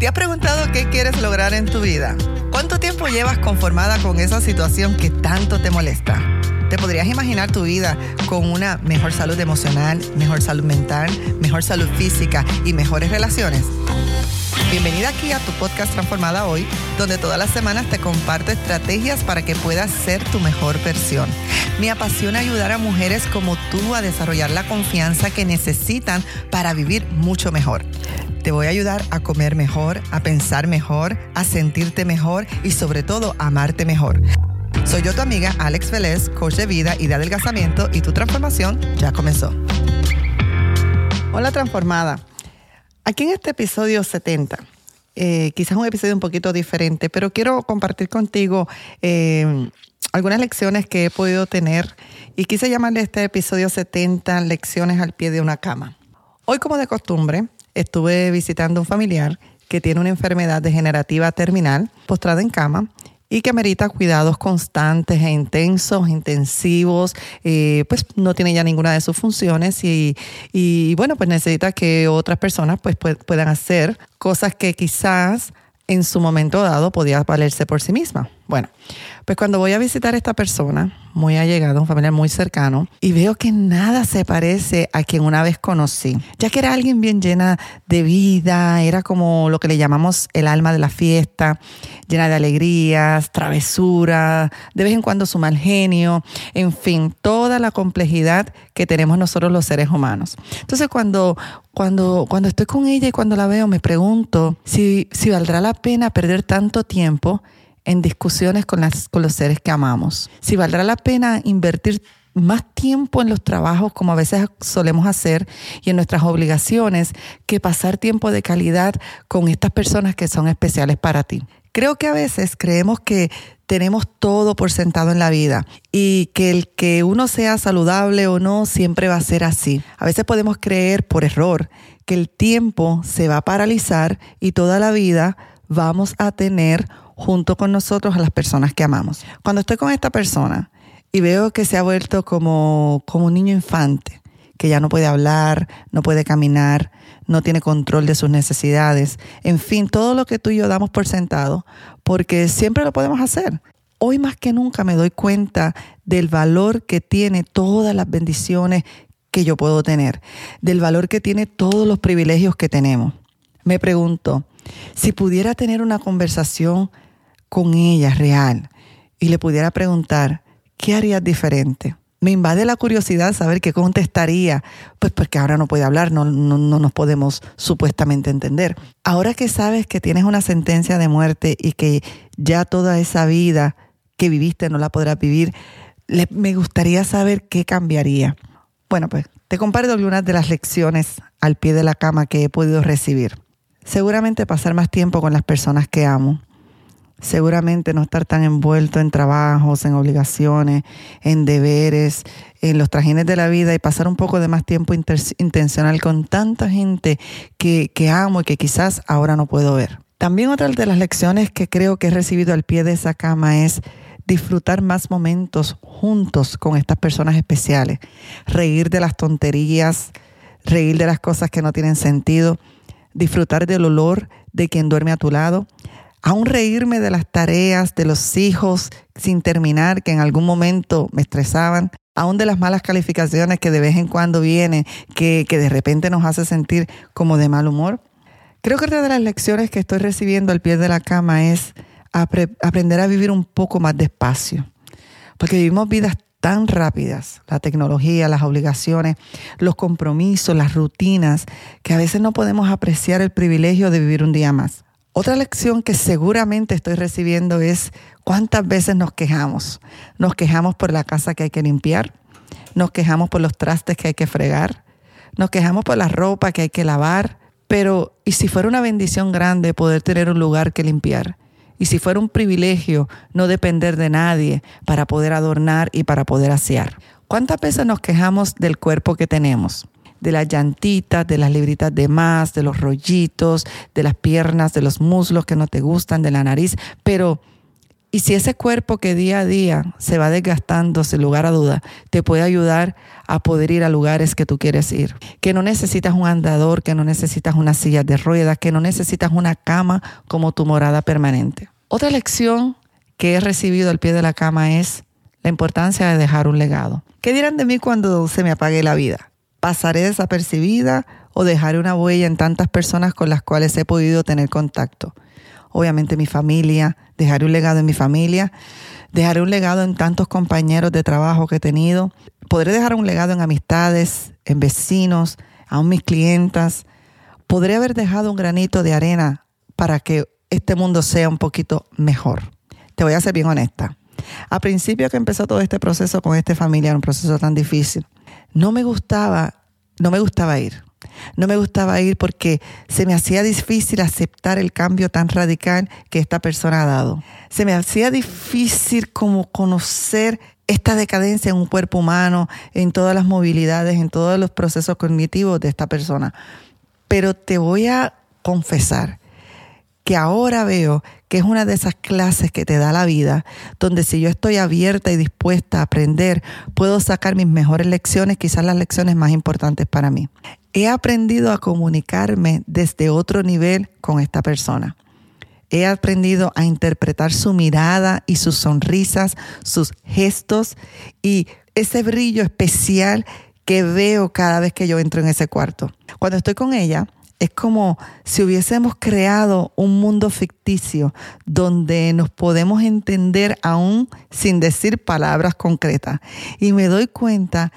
¿Te has preguntado qué quieres lograr en tu vida? ¿Cuánto tiempo llevas conformada con esa situación que tanto te molesta? ¿Te podrías imaginar tu vida con una mejor salud emocional, mejor salud mental, mejor salud física y mejores relaciones? Bienvenida aquí a tu podcast Transformada Hoy, donde todas las semanas te comparto estrategias para que puedas ser tu mejor versión. Me apasiona ayudar a mujeres como tú a desarrollar la confianza que necesitan para vivir mucho mejor. Te voy a ayudar a comer mejor, a pensar mejor, a sentirte mejor y sobre todo a amarte mejor. Soy yo tu amiga Alex Vélez, coach de vida y de adelgazamiento y tu transformación ya comenzó. Hola transformada. Aquí en este episodio 70, eh, quizás un episodio un poquito diferente, pero quiero compartir contigo eh, algunas lecciones que he podido tener y quise llamarle este episodio 70 lecciones al pie de una cama. Hoy como de costumbre estuve visitando a un familiar que tiene una enfermedad degenerativa terminal, postrada en cama, y que merita cuidados constantes e intensos, intensivos, eh, pues no tiene ya ninguna de sus funciones y, y bueno, pues necesita que otras personas pues puedan hacer cosas que quizás en su momento dado podía valerse por sí misma. Bueno, pues cuando voy a visitar a esta persona, muy allegada, un familiar muy cercano, y veo que nada se parece a quien una vez conocí, ya que era alguien bien llena de vida, era como lo que le llamamos el alma de la fiesta, llena de alegrías, travesura, de vez en cuando su mal genio, en fin, toda la complejidad que tenemos nosotros los seres humanos. Entonces cuando, cuando, cuando estoy con ella y cuando la veo, me pregunto si, si valdrá la pena perder tanto tiempo en discusiones con, con los seres que amamos. Si valdrá la pena invertir más tiempo en los trabajos como a veces solemos hacer y en nuestras obligaciones que pasar tiempo de calidad con estas personas que son especiales para ti. Creo que a veces creemos que tenemos todo por sentado en la vida y que el que uno sea saludable o no siempre va a ser así. A veces podemos creer por error que el tiempo se va a paralizar y toda la vida vamos a tener junto con nosotros a las personas que amamos. Cuando estoy con esta persona y veo que se ha vuelto como, como un niño infante, que ya no puede hablar, no puede caminar, no tiene control de sus necesidades, en fin, todo lo que tú y yo damos por sentado, porque siempre lo podemos hacer. Hoy más que nunca me doy cuenta del valor que tiene todas las bendiciones que yo puedo tener, del valor que tiene todos los privilegios que tenemos. Me pregunto, si pudiera tener una conversación con ella real y le pudiera preguntar, ¿qué harías diferente? Me invade la curiosidad saber qué contestaría, pues porque ahora no puede hablar, no, no, no, nos podemos supuestamente entender. Ahora que sabes que tienes una sentencia de muerte y que ya toda esa vida que viviste no la podrás vivir, me gustaría saber qué cambiaría. Bueno, pues te comparto algunas de las lecciones al pie de la cama que he podido recibir. Seguramente pasar más tiempo con las personas que amo, seguramente no estar tan envuelto en trabajos, en obligaciones, en deberes, en los trajines de la vida y pasar un poco de más tiempo intencional con tanta gente que, que amo y que quizás ahora no puedo ver. También otra de las lecciones que creo que he recibido al pie de esa cama es disfrutar más momentos juntos con estas personas especiales, reír de las tonterías, reír de las cosas que no tienen sentido, disfrutar del olor de quien duerme a tu lado, aún reírme de las tareas de los hijos sin terminar, que en algún momento me estresaban, aún de las malas calificaciones que de vez en cuando vienen, que, que de repente nos hace sentir como de mal humor. Creo que una de las lecciones que estoy recibiendo al pie de la cama es aprender a vivir un poco más despacio, porque vivimos vidas tan rápidas, la tecnología, las obligaciones, los compromisos, las rutinas, que a veces no podemos apreciar el privilegio de vivir un día más. Otra lección que seguramente estoy recibiendo es cuántas veces nos quejamos. Nos quejamos por la casa que hay que limpiar, nos quejamos por los trastes que hay que fregar, nos quejamos por la ropa que hay que lavar, pero ¿y si fuera una bendición grande poder tener un lugar que limpiar? ¿Y si fuera un privilegio no depender de nadie para poder adornar y para poder asear? ¿Cuántas veces nos quejamos del cuerpo que tenemos? De las llantitas, de las libritas de más, de los rollitos, de las piernas, de los muslos que no te gustan, de la nariz, pero Y si ese cuerpo que día a día se va desgastando, sin lugar a duda, te puede ayudar a poder ir a lugares que tú quieres ir. Que no necesitas un andador, que no necesitas una silla de ruedas, que no necesitas una cama como tu morada permanente. Otra lección que he recibido al pie de la cama es la importancia de dejar un legado. ¿Qué dirán de mí cuando se me apague la vida? ¿Pasaré desapercibida o dejaré una huella en tantas personas con las cuales he podido tener contacto? Obviamente mi familia, dejaré un legado en mi familia, dejaré un legado en tantos compañeros de trabajo que he tenido, podré dejar un legado en amistades, en vecinos, aún mis clientas. Podré haber dejado un granito de arena para que este mundo sea un poquito mejor. Te voy a ser bien honesta. A principio que empezó todo este proceso con este familiar, un proceso tan difícil, no me gustaba, no me gustaba ir. No me gustaba ir porque se me hacía difícil aceptar el cambio tan radical que esta persona ha dado. Se me hacía difícil como conocer esta decadencia en un cuerpo humano, en todas las movilidades, en todos los procesos cognitivos de esta persona. Pero te voy a confesar que ahora veo que es una de esas clases que te da la vida, donde si yo estoy abierta y dispuesta a aprender, puedo sacar mis mejores lecciones, quizás las lecciones más importantes para mí. He aprendido a comunicarme desde otro nivel con esta persona. He aprendido a interpretar su mirada y sus sonrisas, sus gestos y ese brillo especial que veo cada vez que yo entro en ese cuarto. Cuando estoy con ella, es como si hubiésemos creado un mundo ficticio donde nos podemos entender aún sin decir palabras concretas. Y me doy cuenta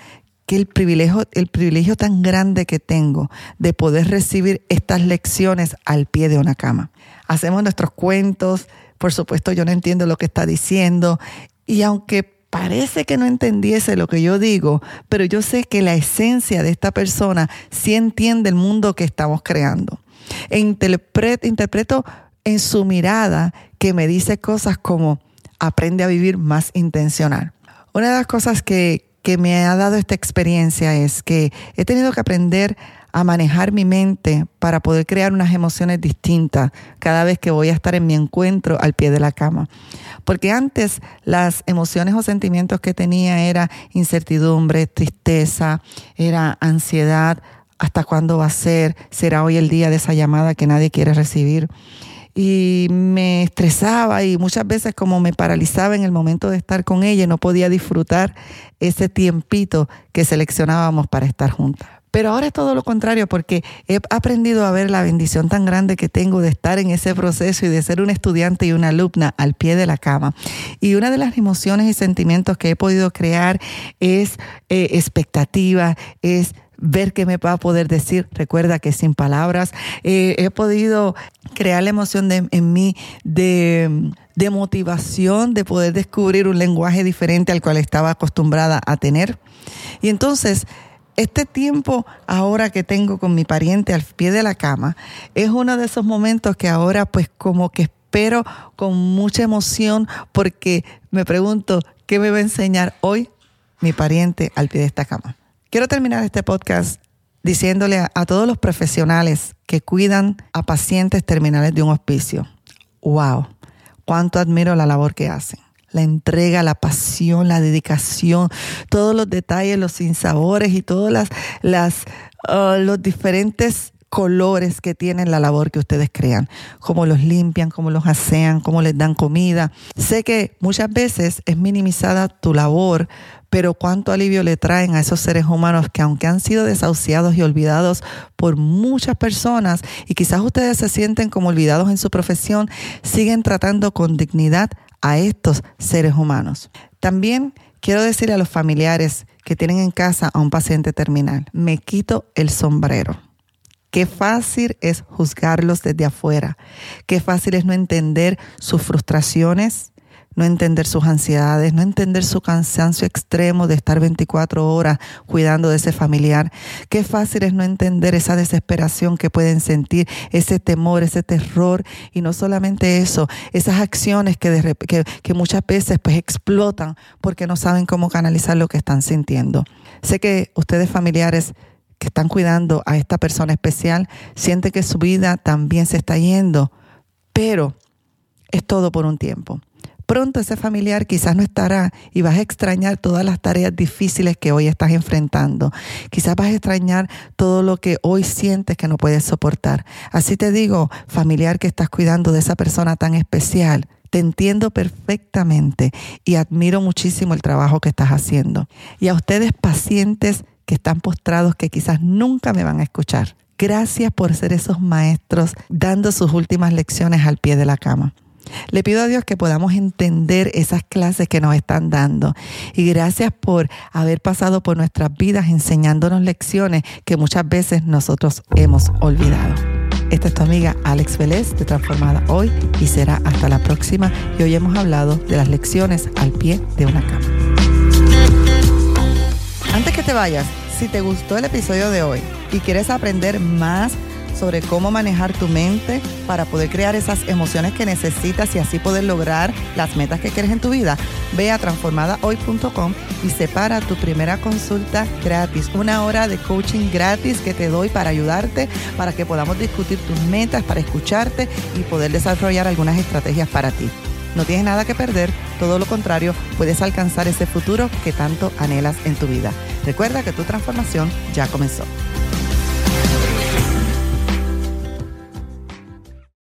que el privilegio, el privilegio tan grande que tengo de poder recibir estas lecciones al pie de una cama. Hacemos nuestros cuentos, por supuesto yo no entiendo lo que está diciendo y aunque parece que no entendiese lo que yo digo, pero yo sé que la esencia de esta persona sí entiende el mundo que estamos creando. E interpreto, interpreto en su mirada que me dice cosas como aprende a vivir más intencional. Una de las cosas que, que me ha dado esta experiencia es que he tenido que aprender a manejar mi mente para poder crear unas emociones distintas cada vez que voy a estar en mi encuentro al pie de la cama. Porque antes las emociones o sentimientos que tenía era incertidumbre, tristeza, era ansiedad, hasta cuándo va a ser, será hoy el día de esa llamada que nadie quiere recibir. Y me estresaba y muchas veces como me paralizaba en el momento de estar con ella, no podía disfrutar ese tiempito que seleccionábamos para estar juntas. Pero ahora es todo lo contrario porque he aprendido a ver la bendición tan grande que tengo de estar en ese proceso y de ser un estudiante y una alumna al pie de la cama. Y una de las emociones y sentimientos que he podido crear es eh, expectativa, es ver qué me va a poder decir. Recuerda que sin palabras eh, he podido crear la emoción en mí de, de motivación, de poder descubrir un lenguaje diferente al cual estaba acostumbrada a tener. Y entonces este tiempo ahora que tengo con mi pariente al pie de la cama es uno de esos momentos que ahora pues como que espero con mucha emoción porque me pregunto qué me va a enseñar hoy mi pariente al pie de esta cama. Quiero terminar este podcast diciéndole a, todos los profesionales que cuidan a pacientes terminales de un hospicio, wow, cuánto admiro la labor que hacen la entrega, la pasión, la dedicación, todos los detalles, los sinsabores y todos las, las, uh, los diferentes colores que tienen la labor que ustedes crean, cómo los limpian, cómo los asean, cómo les dan comida. Sé que muchas veces es minimizada tu labor, pero cuánto alivio le traen a esos seres humanos que aunque han sido desahuciados y olvidados por muchas personas y quizás ustedes se sienten como olvidados en su profesión, siguen tratando con dignidad a estos seres humanos. También quiero decir a los familiares que tienen en casa a un paciente terminal, me quito el sombrero. Qué fácil es juzgarlos desde afuera, qué fácil es no entender sus frustraciones, no entender sus ansiedades, no entender su cansancio extremo de estar 24 horas cuidando de ese familiar. Qué fácil es no entender esa desesperación que pueden sentir, ese temor, ese terror y no solamente eso, esas acciones que, muchas veces pues explotan porque no saben cómo canalizar lo que están sintiendo. Sé que ustedes familiares que están cuidando a esta persona especial sienten que su vida también se está yendo, pero es todo por un tiempo pronto ese familiar quizás no estará y vas a extrañar todas las tareas difíciles que hoy estás enfrentando. Quizás vas a extrañar todo lo que hoy sientes que no puedes soportar. Así te digo, familiar que estás cuidando de esa persona tan especial, te entiendo perfectamente y admiro muchísimo el trabajo que estás haciendo. Y a ustedes pacientes que están postrados que quizás nunca me van a escuchar. Gracias por ser esos maestros dando sus últimas lecciones al pie de la cama. Le pido a Dios que podamos entender esas clases que nos están dando. Y gracias por haber pasado por nuestras vidas enseñándonos lecciones que muchas veces nosotros hemos olvidado. Esta es tu amiga Alex Vélez de Transformada Hoy y será hasta la próxima. Y hoy hemos hablado de las lecciones al pie de una cama. Antes que te vayas, si te gustó el episodio de hoy y quieres aprender más sobre cómo manejar tu mente para poder crear esas emociones que necesitas y así poder lograr las metas que quieres en tu vida, ve a transformadahoy.com y separa tu primera consulta gratis, una hora de coaching gratis que te doy para ayudarte, para que podamos discutir tus metas, para escucharte y poder desarrollar algunas estrategias para ti. No tienes nada que perder, todo lo contrario, puedes alcanzar ese futuro que tanto anhelas en tu vida. Recuerda que tu transformación ya comenzó.